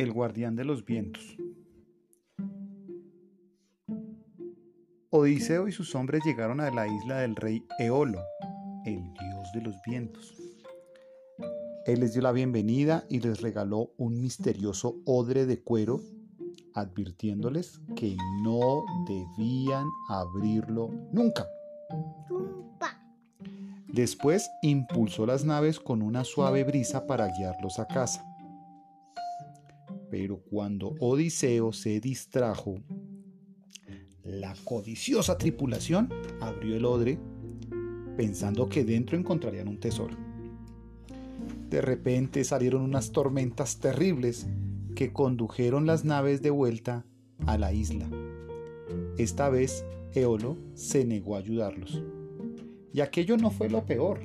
El guardián de los vientos. Odiseo y sus hombres llegaron a la isla del rey Eolo, el dios de los vientos. Él les dio la bienvenida y les regaló un misterioso odre de cuero, advirtiéndoles que no debían abrirlo nunca. Después impulsó las naves con una suave brisa para guiarlos a casa. Pero cuando Odiseo se distrajo, la codiciosa tripulación abrió el odre pensando que dentro encontrarían un tesoro. De repente salieron unas tormentas terribles que condujeron las naves de vuelta a la isla. Esta vez Eolo se negó a ayudarlos. Y aquello no fue lo peor.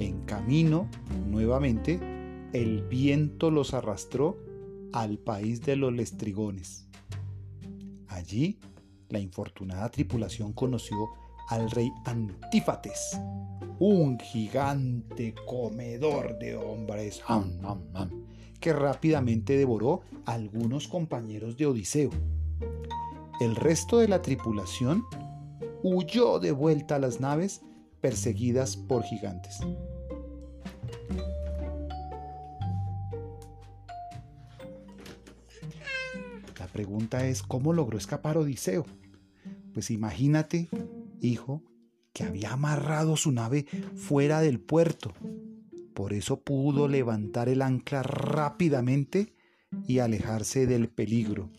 En camino, nuevamente, el viento los arrastró al país de los lestrigones. Allí, la infortunada tripulación conoció al rey Antífates, un gigante comedor de hombres, que rápidamente devoró a algunos compañeros de Odiseo. El resto de la tripulación huyó de vuelta a las naves perseguidas por gigantes. Pregunta es, ¿cómo logró escapar Odiseo? Pues imagínate, hijo, que había amarrado su nave fuera del puerto. Por eso pudo levantar el ancla rápidamente y alejarse del peligro.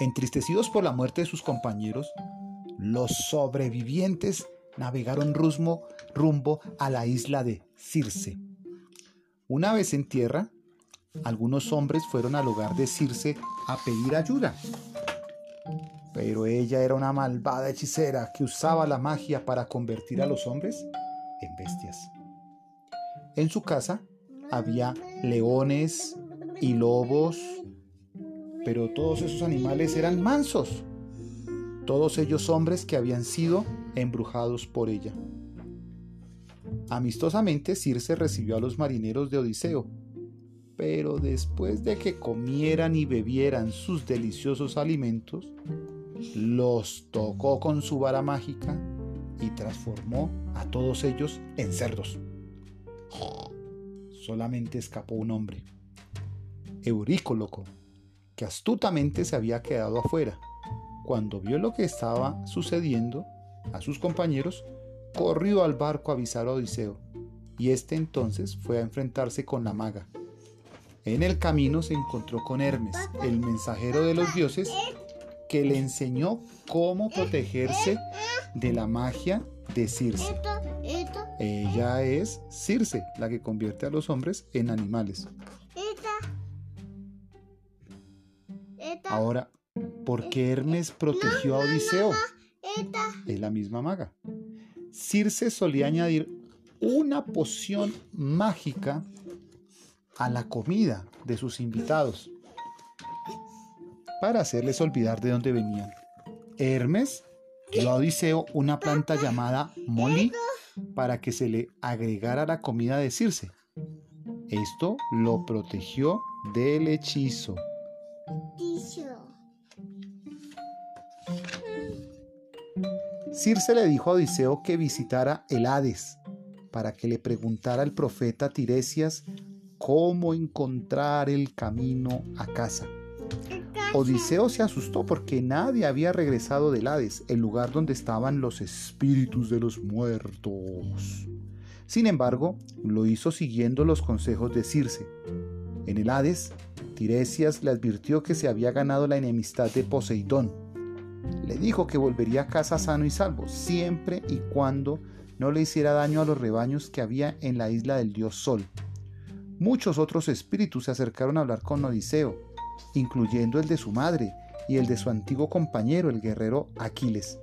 Entristecidos por la muerte de sus compañeros, los sobrevivientes navegaron rumbo, rumbo a la isla de Circe. Una vez en tierra, algunos hombres fueron al hogar de Circe a pedir ayuda. Pero ella era una malvada hechicera que usaba la magia para convertir a los hombres en bestias. En su casa había leones y lobos pero todos esos animales eran mansos, todos ellos hombres que habían sido embrujados por ella. Amistosamente Circe recibió a los marineros de Odiseo, pero después de que comieran y bebieran sus deliciosos alimentos, los tocó con su vara mágica y transformó a todos ellos en cerdos. Solamente escapó un hombre, Eurícoloco, que astutamente se había quedado afuera. Cuando vio lo que estaba sucediendo a sus compañeros, corrió al barco a avisar a Odiseo, y éste entonces fue a enfrentarse con la maga. En el camino se encontró con Hermes, el mensajero de los dioses, que le enseñó cómo protegerse de la magia de Circe. Ella es Circe, la que convierte a los hombres en animales. Ahora, ¿por qué Hermes protegió a Odiseo? Es la misma maga. Circe solía añadir una poción mágica a la comida de sus invitados para hacerles olvidar de dónde venían. Hermes dio a Odiseo una planta llamada Molly para que se le agregara la comida de Circe. Esto lo protegió del hechizo. Circe le dijo a Odiseo que visitara el Hades para que le preguntara al profeta Tiresias cómo encontrar el camino a casa. Odiseo se asustó porque nadie había regresado del Hades, el lugar donde estaban los espíritus de los muertos. Sin embargo, lo hizo siguiendo los consejos de Circe. En el Hades, Tiresias le advirtió que se había ganado la enemistad de Poseidón, le dijo que volvería a casa sano y salvo, siempre y cuando no le hiciera daño a los rebaños que había en la isla del dios Sol. Muchos otros espíritus se acercaron a hablar con Odiseo, incluyendo el de su madre y el de su antiguo compañero, el guerrero Aquiles.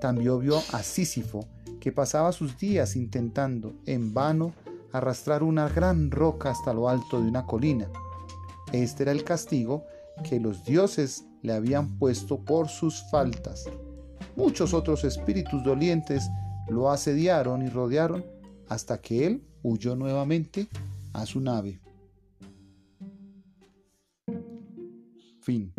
También vio a Sísifo, que pasaba sus días intentando, en vano, arrastrar una gran roca hasta lo alto de una colina. Este era el castigo que los dioses le habían puesto por sus faltas. Muchos otros espíritus dolientes lo asediaron y rodearon hasta que él huyó nuevamente a su nave. Fin.